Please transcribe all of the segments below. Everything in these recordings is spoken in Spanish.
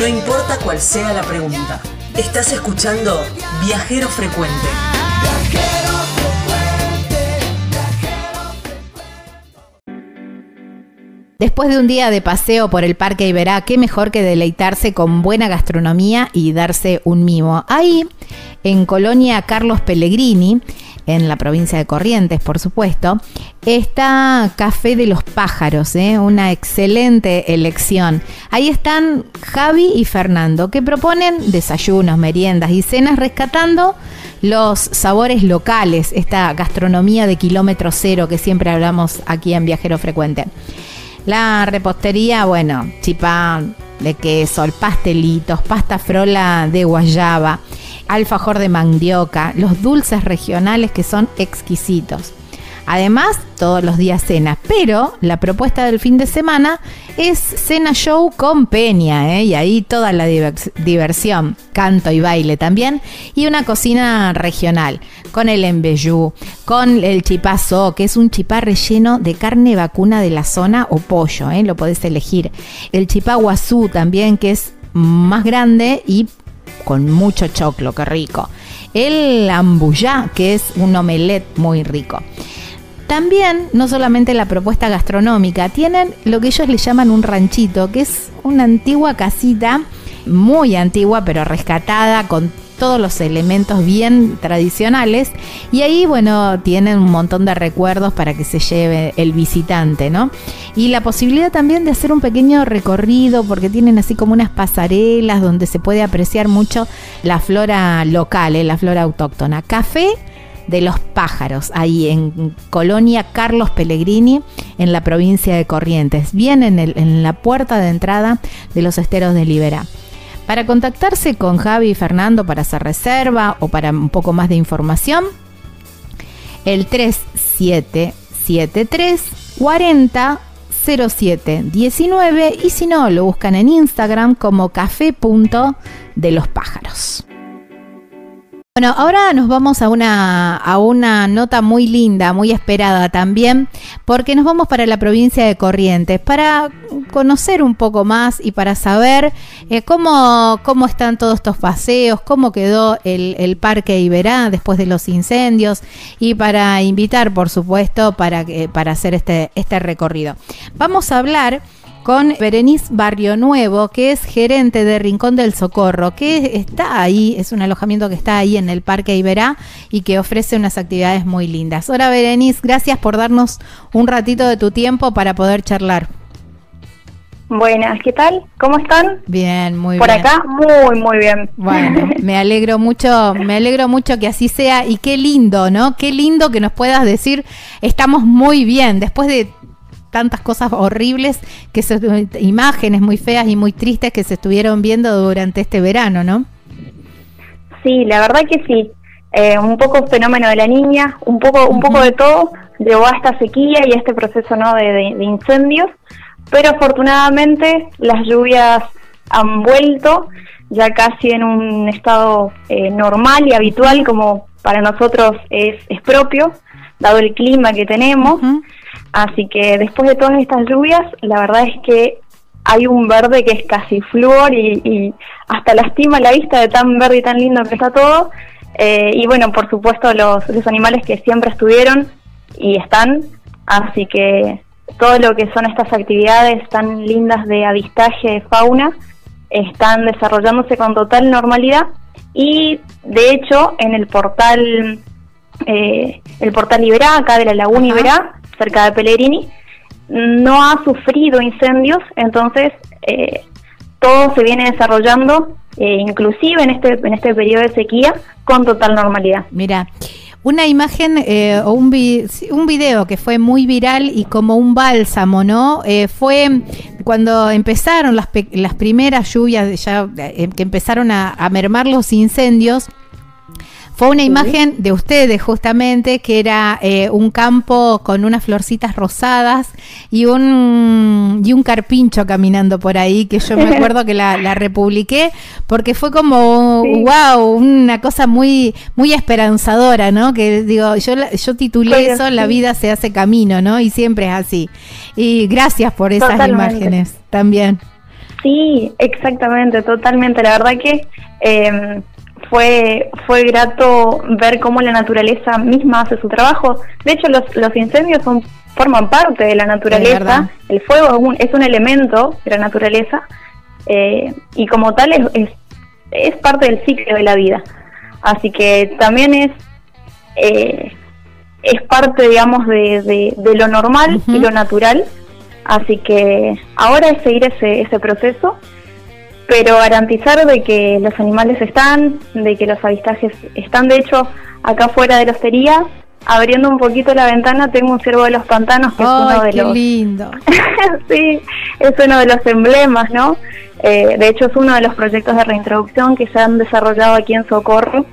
No importa cuál sea la pregunta. Estás escuchando Viajero Frecuente. Después de un día de paseo por el Parque Iberá, qué mejor que deleitarse con buena gastronomía y darse un mimo. Ahí, en Colonia Carlos Pellegrini, en la provincia de Corrientes, por supuesto, está Café de los Pájaros, ¿eh? una excelente elección. Ahí están Javi y Fernando, que proponen desayunos, meriendas y cenas rescatando los sabores locales, esta gastronomía de kilómetro cero que siempre hablamos aquí en Viajero Frecuente. La repostería, bueno, chipán de queso, pastelitos, pasta frola de guayaba, alfajor de mandioca, los dulces regionales que son exquisitos. Además, todos los días cena, pero la propuesta del fin de semana es cena show con peña, ¿eh? y ahí toda la diversión, canto y baile también, y una cocina regional, con el embellú, con el chipazo, que es un chipá relleno de carne vacuna de la zona o pollo, ¿eh? lo podés elegir. El chipá guazú también, que es más grande y con mucho choclo, qué rico. El ambuyá, que es un omelette muy rico. También, no solamente la propuesta gastronómica, tienen lo que ellos le llaman un ranchito, que es una antigua casita, muy antigua, pero rescatada, con todos los elementos bien tradicionales y ahí bueno tienen un montón de recuerdos para que se lleve el visitante, ¿no? Y la posibilidad también de hacer un pequeño recorrido porque tienen así como unas pasarelas donde se puede apreciar mucho la flora local, ¿eh? la flora autóctona. Café de los pájaros, ahí en Colonia Carlos Pellegrini, en la provincia de Corrientes, bien en, en la puerta de entrada de los esteros de Libera. Para contactarse con Javi y Fernando para hacer reserva o para un poco más de información, el 3773 40 07 19 y si no lo buscan en Instagram como café de los pájaros. Bueno, ahora nos vamos a una, a una nota muy linda, muy esperada también, porque nos vamos para la provincia de Corrientes, para conocer un poco más y para saber eh, cómo, cómo están todos estos paseos, cómo quedó el, Parque Iberá después de los incendios y para invitar, por supuesto, para, para hacer este, este recorrido. Vamos a hablar con Berenice Barrio Nuevo, que es gerente de Rincón del Socorro, que está ahí, es un alojamiento que está ahí en el Parque Iberá y que ofrece unas actividades muy lindas. Hola Berenice, gracias por darnos un ratito de tu tiempo para poder charlar. Buenas, ¿qué tal? ¿Cómo están? Bien, muy bien. Por acá, muy, muy bien. Bueno, me alegro mucho, me alegro mucho que así sea y qué lindo, ¿no? Qué lindo que nos puedas decir, estamos muy bien, después de tantas cosas horribles, que se, imágenes muy feas y muy tristes que se estuvieron viendo durante este verano, ¿no? Sí, la verdad que sí. Eh, un poco fenómeno de la niña, un poco, un poco de todo, llevó a esta sequía y a este proceso ¿no? de, incendios, pero afortunadamente las lluvias han vuelto ya casi en un estado eh, normal y habitual como para nosotros es, es propio, dado el clima que tenemos. Así que después de todas estas lluvias, la verdad es que hay un verde que es casi flúor y, hasta lastima la vista de tan verde y tan lindo que está todo. Eh, y bueno, por supuesto los, los animales que siempre estuvieron y están. Así que todo lo que son estas actividades tan lindas de avistaje de fauna están desarrollándose con total normalidad y de hecho en el portal eh, el portal Iberá, acá de la Laguna Iberá, cerca de Pellegrini, no ha sufrido incendios, entonces eh, todo se viene desarrollando, eh, inclusive en este, en este periodo de sequía, con total normalidad. Mira, una imagen eh, o un, un video que fue muy viral y como un bálsamo, ¿no? fue cuando empezaron las, las primeras lluvias, ya que empezaron a mermar los incendios fue una imagen de ustedes justamente, que era eh, un campo con unas florcitas rosadas y un, y un carpincho caminando por ahí, que yo me acuerdo que la, la republiqué, porque fue como, wow, una cosa muy, muy esperanzadora, ¿no? Que digo, yo, yo titulé eso, La vida se hace camino, ¿no? Y siempre es así. Y gracias por esas imágenes también. Sí, exactamente, totalmente. La verdad que eh, fue, fue grato ver cómo la naturaleza misma hace su trabajo. De hecho, los, los incendios son, forman parte de la naturaleza. El fuego es un, es un elemento de la naturaleza eh, y como tal es, es, es, parte del ciclo de la vida. Así que también es... Eh, es parte, digamos, de, de, de lo normal y lo natural. Así que ahora es seguir ese, ese proceso pero garantizar de que los animales están, de que los avistajes están, de hecho, acá fuera de la hostería, abriendo un poquito la ventana, tengo un ciervo de los pantanos que es uno de qué los... lindo! sí, es uno de los emblemas, ¿no? Eh, de hecho, es uno de los proyectos de reintroducción que se han desarrollado aquí en Socorro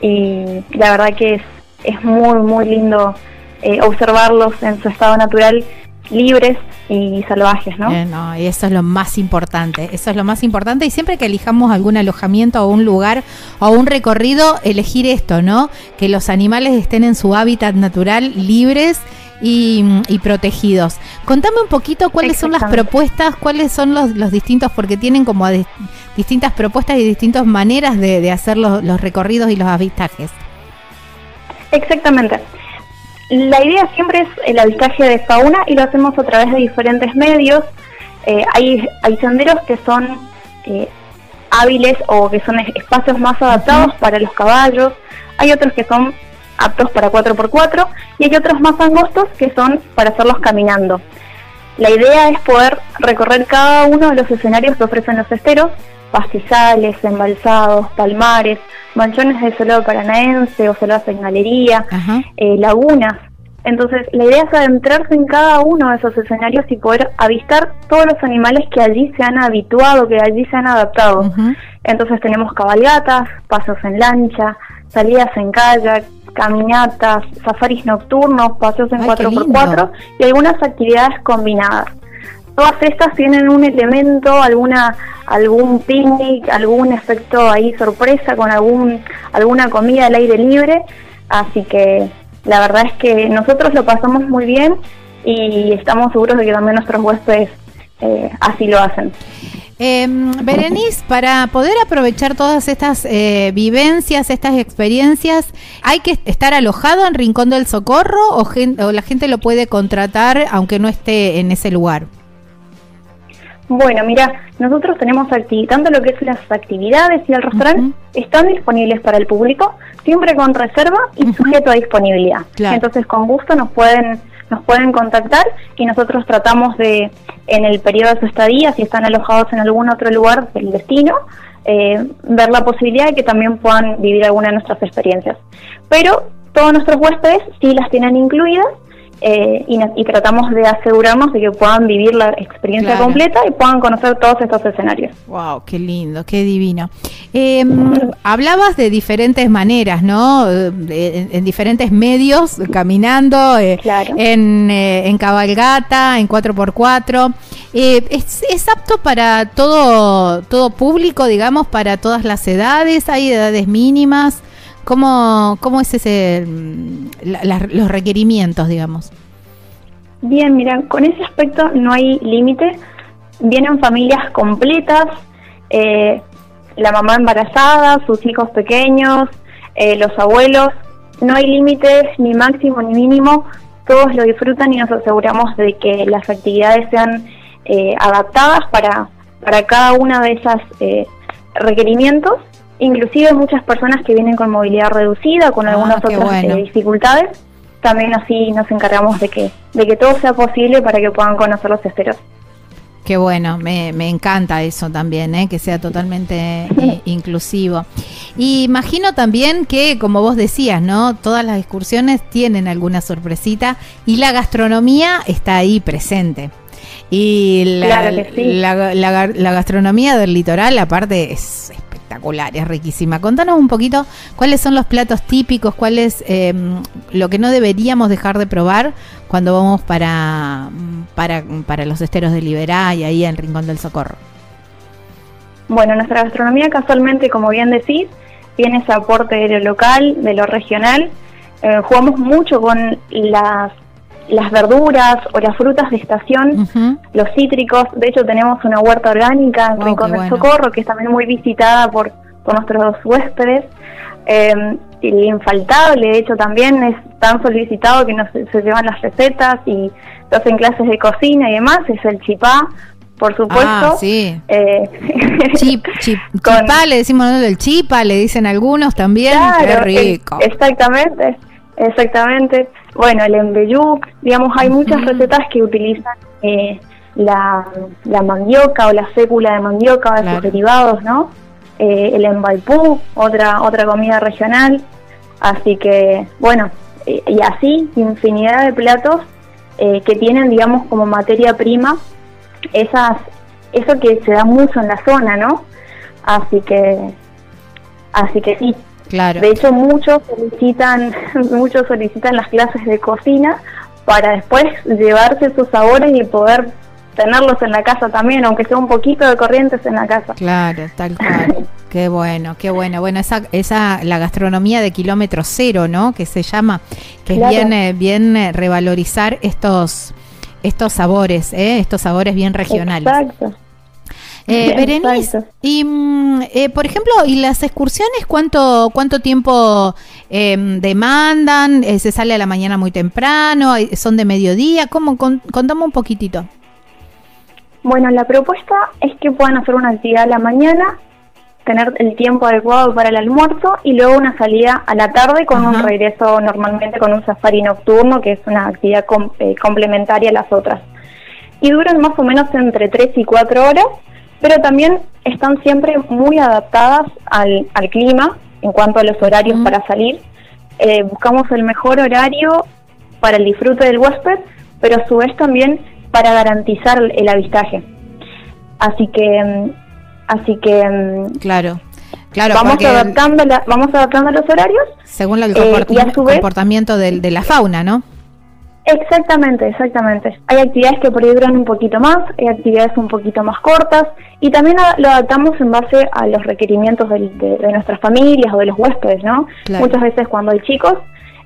y la verdad que es, es muy, muy lindo eh, observarlos en su estado natural libres y salvajes, ¿no? No, y eso es lo más importante, eso es lo más importante y siempre que elijamos algún alojamiento o un lugar o un recorrido, elegir esto, ¿no? Que los animales estén en su hábitat natural, libres y, y protegidos. Contame un poquito cuáles son las propuestas, cuáles son los, los distintos, porque tienen como de, distintas propuestas y distintas maneras de, de hacer los, los recorridos y los avistajes. Exactamente. La idea siempre es el avistaje de fauna y lo hacemos a través de diferentes medios. Eh, hay, hay senderos que son eh, hábiles o que son espacios más adaptados para los caballos, hay otros que son aptos para 4x4 y hay otros más angostos que son para hacerlos caminando. La idea es poder recorrer cada uno de los escenarios que ofrecen los esteros, pastizales, embalsados, palmares, manchones de suelo paranaense o selvas en galería, eh, lagunas. Entonces, la idea es adentrarse en cada uno de esos escenarios y poder avistar todos los animales que allí se han habituado, que allí se han adaptado. Entonces, tenemos cabalgatas, pasos en lancha, salidas en kayak, caminatas, safaris nocturnos, paseos en 4x4 y algunas actividades combinadas. Todas estas tienen un elemento, alguna algún picnic, algún efecto ahí sorpresa con algún alguna comida al aire libre, así que la verdad es que nosotros lo pasamos muy bien y estamos seguros de que también nuestros huéspedes eh, así lo hacen. Eh, Berenice, para poder aprovechar todas estas eh, vivencias, estas experiencias, ¿hay que estar alojado en Rincón del Socorro o, o la gente lo puede contratar aunque no esté en ese lugar? Bueno, mira, nosotros tenemos tanto lo que es las actividades y el restaurante están disponibles para el público, siempre con reserva y sujeto a disponibilidad. Entonces, con gusto nos pueden nos pueden contactar y nosotros tratamos de, en el periodo de su estadía, si están alojados en algún otro lugar del destino, eh, ver la posibilidad de que también puedan vivir alguna de nuestras experiencias. Pero todos nuestros huéspedes sí las tienen incluidas eh, y, tratamos de asegurarnos de que puedan vivir la experiencia completa y puedan conocer todos estos escenarios. Wow, qué lindo, qué divino. Eh, hablabas de diferentes maneras, ¿no? en, diferentes medios, caminando, eh, en, eh, en, cabalgata, en 4x4. ¿es, ¿Es apto para todo, todo público, digamos, para todas las edades? ¿Hay edades mínimas? ¿Cómo, cómo es ese mm, los requerimientos, digamos? Bien, mira, con ese aspecto no hay límite. Vienen familias completas, eh, la mamá embarazada, sus hijos pequeños, eh, los abuelos. No hay límites ni máximo ni mínimo. Todos lo disfrutan y nos aseguramos de que las actividades sean eh, adaptadas para, para cada una de esas requerimientos inclusive muchas personas que vienen con movilidad reducida, con ah, algunas otras eh, dificultades, también así nos encargamos de que, de que todo sea posible para que puedan conocer los esteros. Qué bueno, me, me encanta eso también, ¿eh? que sea totalmente eh, inclusivo. Y imagino también que, como vos decías, ¿no? Todas las excursiones tienen alguna sorpresita y la gastronomía está ahí presente. Y la, la, la, gastronomía del litoral, aparte, es espectacular, es riquísima. Contanos un poquito cuáles son los platos típicos, cuál es eh, lo que no deberíamos dejar de probar cuando vamos para, para, para los esteros de Liberá y ahí en Rincón del Socorro. Bueno, nuestra gastronomía casualmente, como bien decís, tiene ese aporte de lo local, de lo regional. Eh, jugamos mucho con las las verduras o las frutas de estación, los cítricos. De hecho, tenemos una huerta orgánica en Rincón del Socorro que es también muy visitada por, por nuestros huéspedes. Eh, y infaltable, de hecho, también es tan solicitado que nos, se llevan las recetas y se hacen clases de cocina y demás, es el chipá, por supuesto. Ah, sí. Eh, chip, chip, chipá, le decimos ¿no? del chipa, le dicen algunos también. Qué rico. exactamente, exactamente. Bueno, el embellú, digamos, hay muchas recetas que utilizan eh, la, la, mandioca o la fécula de mandioca o de sus derivados, ¿no? Eh, el embalpú, otra, otra comida regional. Así que, bueno, y así infinidad de platos eh, que tienen, digamos, como materia prima esas eso que se da mucho en la zona, ¿no? Así que, así que sí. Claro. De hecho, muchos solicitan, muchos solicitan las clases de cocina para después llevarse sus sabores y poder tenerlos en la casa también, aunque sea un poquito de corrientes en la casa. Claro, tal cual. qué bueno, qué bueno. Bueno, esa, esa, la gastronomía de kilómetro cero, ¿no? Que se llama, que viene bien, bien revalorizar estos, estos sabores, ¿eh? estos sabores bien regionales. Exacto. Eh, Berenice, y mm, eh, por ejemplo, ¿y las excursiones cuánto cuánto tiempo em, demandan? Eh, ¿Se sale a la mañana muy temprano? ¿Son de mediodía? ¿Cómo? contame un poquitito. Bueno, la propuesta es que puedan hacer una actividad a la mañana, tener el tiempo adecuado para el almuerzo y luego una salida a la tarde con un regreso normalmente con un safari nocturno, que es una actividad eh, complementaria a las otras. Y duran más o menos entre 3 y 4 horas, pero también están siempre muy adaptadas al, clima en cuanto a los horarios para salir. Eh, buscamos el mejor horario para el disfrute del huésped, pero a su vez también para garantizar el avistaje. Así que, mm, así que, mm, claro, claro, vamos adaptando, vamos adaptando los horarios según el eh, comportamiento de, la fauna, ¿no? Exactamente, exactamente. Hay actividades que por ahí duran un poquito más, hay actividades un poquito más cortas y también lo adaptamos en base a los requerimientos de, nuestras familias o de los huéspedes, ¿no? Muchas veces cuando hay chicos,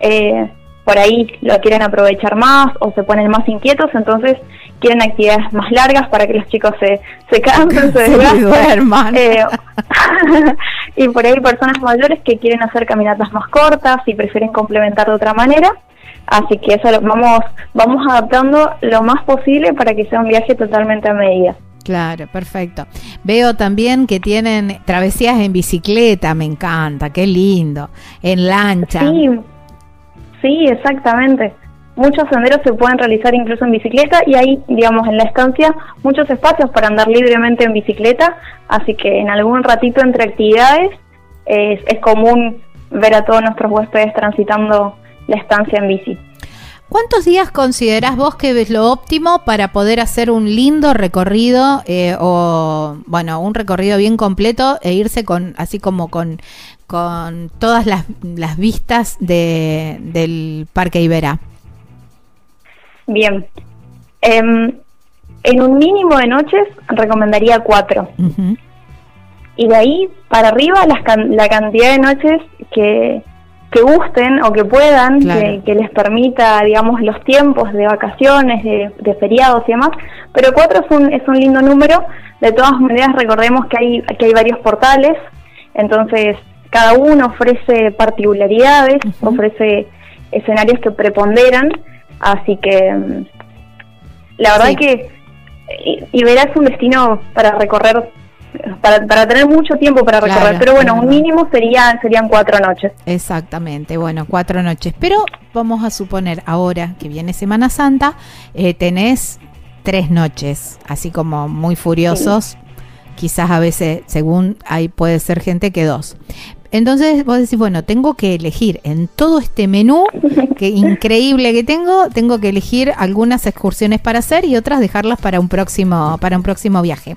eh, por ahí lo quieren aprovechar más o se ponen más inquietos, entonces quieren actividades más largas para que los chicos se, se cansen, se duerman. Eh, y por ahí hay personas mayores que quieren hacer caminatas más cortas y prefieren complementar de otra manera. Así que eso lo vamos, vamos adaptando lo más posible para que sea un viaje totalmente a medida. Claro, perfecto. Veo también que tienen travesías en bicicleta, me encanta, qué lindo, en lancha. Sí, Sí, exactamente. Muchos senderos se pueden realizar incluso en bicicleta y hay, digamos, en la estancia muchos espacios para andar libremente en bicicleta, así que en algún ratito entre actividades es, común ver a todos nuestros huéspedes transitando la estancia en bici. ¿Cuántos días considerás vos que ves lo óptimo para poder hacer un lindo recorrido eh, o, bueno, un recorrido bien completo e irse con, así como con, con todas las, las vistas de, del Parque Iberá? Bien. Em, en un mínimo de noches recomendaría cuatro. Y de ahí para arriba la cantidad de noches que, que gusten o que puedan, que, les permita, digamos, los tiempos de vacaciones, de, de, feriados y demás. Pero cuatro es un, es un lindo número. De todas maneras, recordemos que hay, que hay varios portales. Entonces, cada uno ofrece particularidades, ofrece escenarios que preponderan, así que mm, la verdad es que Iberá es un destino para recorrer, para, para tener mucho tiempo para recorrer, pero bueno, un mínimo sería, serían cuatro noches. Exactamente, bueno, cuatro noches, pero vamos a suponer ahora que viene Semana Santa, eh, tenés tres noches, así como muy furiosos. quizás a veces, según hay puede ser gente que dos. Entonces vos decís, bueno, tengo que elegir en todo este menú que increíble que tengo, tengo que elegir algunas excursiones para hacer y otras dejarlas para un próximo para un próximo viaje.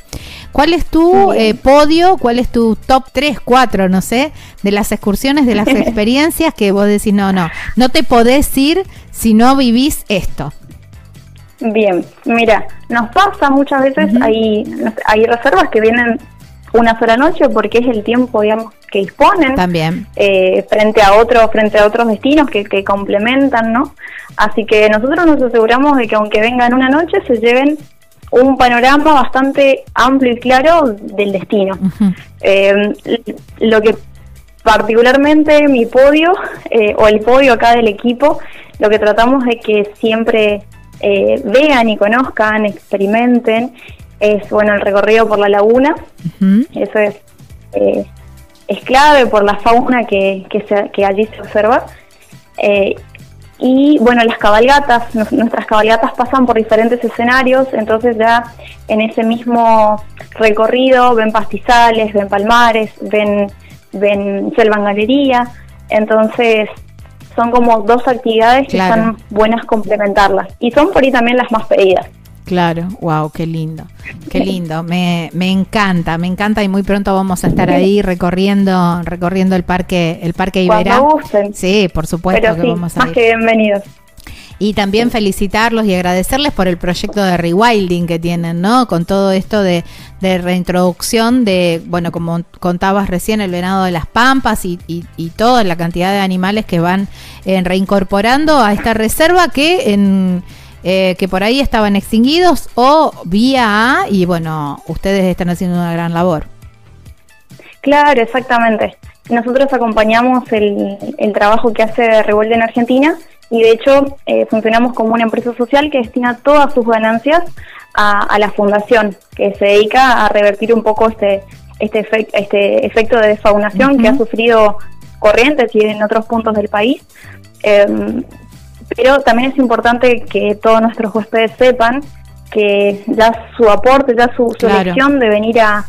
¿Cuál es tu eh, podio? ¿Cuál es tu top 3, 4, no sé, de las excursiones, de las experiencias que vos decís, no, no, no te podés ir si no vivís esto? Bien, mira, nos pasa muchas veces, hay, hay reservas que vienen una sola noche porque es el tiempo, digamos, que disponen. También. Eh, frente a otros, frente a otros destinos que, que complementan, ¿no? Así que nosotros nos aseguramos de que aunque vengan una noche, se lleven un panorama bastante amplio y claro del destino. Eh, lo que particularmente mi podio, eh, o el podio acá del equipo, lo que tratamos de que siempre eh, vean y conozcan, experimenten, es bueno el recorrido por la laguna, eso es, es clave por la fauna que, que, que allí se observa. Y bueno, las cabalgatas, nuestras cabalgatas pasan por diferentes escenarios, entonces ya en ese mismo recorrido ven pastizales, ven palmares, ven, ven selva en galería, entonces son como dos actividades que son buenas complementarlas. Y son por ahí también las más pedidas. Claro, wow, qué lindo, qué lindo, me, me encanta, me encanta y muy pronto vamos a estar ahí recorriendo, recorriendo el parque, el parque Iberá. gusten. Sí, por supuesto que vamos a más que bienvenidos. Y también felicitarlos y agradecerles por el proyecto de rewilding que tienen, ¿no? Con todo esto de, de reintroducción de, bueno, como contabas recién, el venado de las pampas y, y, toda la cantidad de animales que van eh, reincorporando a esta reserva que en eh, que por ahí estaban extinguidos o vía A y bueno, ustedes están haciendo una gran labor. Claro, exactamente. Nosotros acompañamos el, el trabajo que hace Revuelta en Argentina y de hecho eh, funcionamos como una empresa social que destina todas sus ganancias a, la fundación, que se dedica a revertir un poco este, este, este efecto de desfaunación que ha sufrido Corrientes y en otros puntos del país. Em, pero también es importante que todos nuestros huéspedes sepan que ya su aporte, ya su, elección de venir a,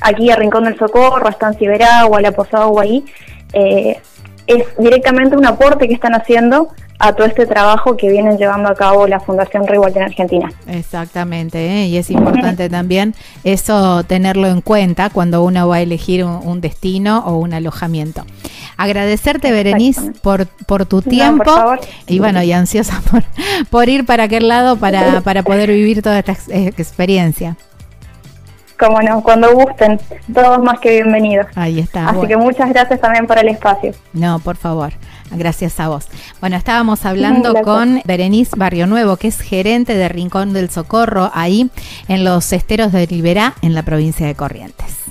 aquí a Rincón del Socorro, a Estancia Iberagua, a la Posada Guay, eh, es directamente un aporte que están haciendo a todo este trabajo que vienen llevando a cabo la Fundación Revuelta en Argentina. Exactamente, ¿eh? y es importante también eso tenerlo en cuenta cuando uno va a elegir un, destino o un alojamiento. Agradecerte, Berenice, por, por tu tiempo y bueno, y ansiosa por, por ir para aquel lado para, para poder vivir toda esta experiencia. Como no, cuando gusten, todos más que bienvenidos. Ahí está. Así que muchas gracias también por el espacio. No, por favor. Gracias a vos. Bueno, estábamos hablando con Berenice Barrio Nuevo, que es gerente de Rincón del Socorro, ahí en los esteros de Liberá, en la provincia de Corrientes.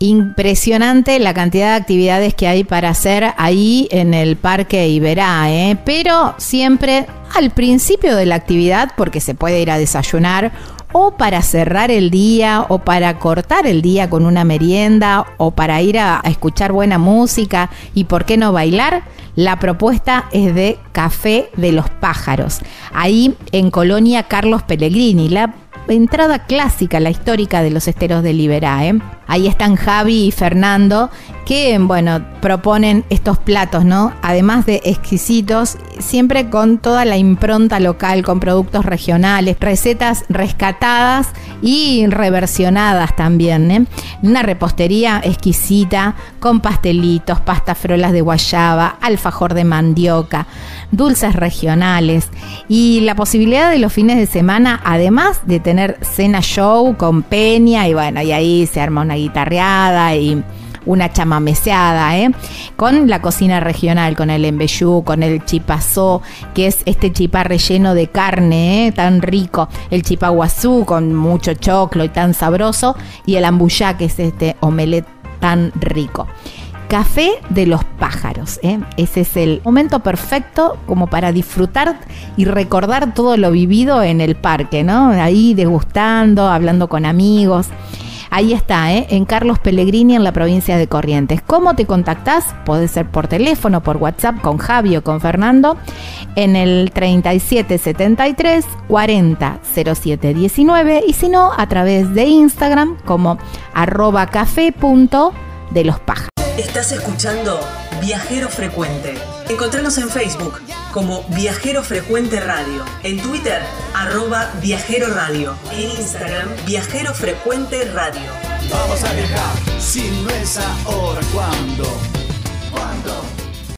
Impresionante la cantidad de actividades que hay para hacer ahí en el Parque Iberá, ¿eh? pero siempre al principio de la actividad, porque se puede ir a desayunar o para cerrar el día o para cortar el día con una merienda o para ir a, escuchar buena música y por qué no bailar, la propuesta es de Café de los Pájaros, ahí en Colonia Carlos Pellegrini. La entrada clásica, la histórica de los esteros de Liberá. ¿eh? Ahí están Javi y Fernando que, bueno, proponen estos platos, ¿no? Además de exquisitos, siempre con toda la impronta local, con productos regionales, recetas rescatadas y reversionadas también, ¿eh? Una repostería exquisita, con pastelitos, pastas frolas de guayaba, alfajor de mandioca, dulces regionales y la posibilidad de los fines de semana, además de tener cena show con peña y bueno, y ahí se arma una guitarreada y una chamameseada, ¿eh? con la cocina regional, con el embellú, con el chipazó, que es este chipá relleno de carne, ¿eh? tan rico, el chipaguazú con mucho choclo y tan sabroso, y el ambuyá, que es este omelette tan rico. Café de los pájaros. ¿eh? Ese es el momento perfecto como para disfrutar y recordar todo lo vivido en el parque, ¿no? Ahí degustando, hablando con amigos. Ahí está, ¿eh? en Carlos Pellegrini, en la provincia de Corrientes. ¿Cómo te contactás? Puede ser por teléfono, por WhatsApp, con Javi con Fernando, en el 3773 40 07 19 y si no, a través de Instagram como arroba los pájaros. Estás escuchando Viajero Frecuente. Encontranos en Facebook como Viajero Frecuente Radio, en Twitter arroba Viajero Radio, en Instagram Viajero Frecuente Radio. Vamos a viajar, si no es ahora, ¿cuándo?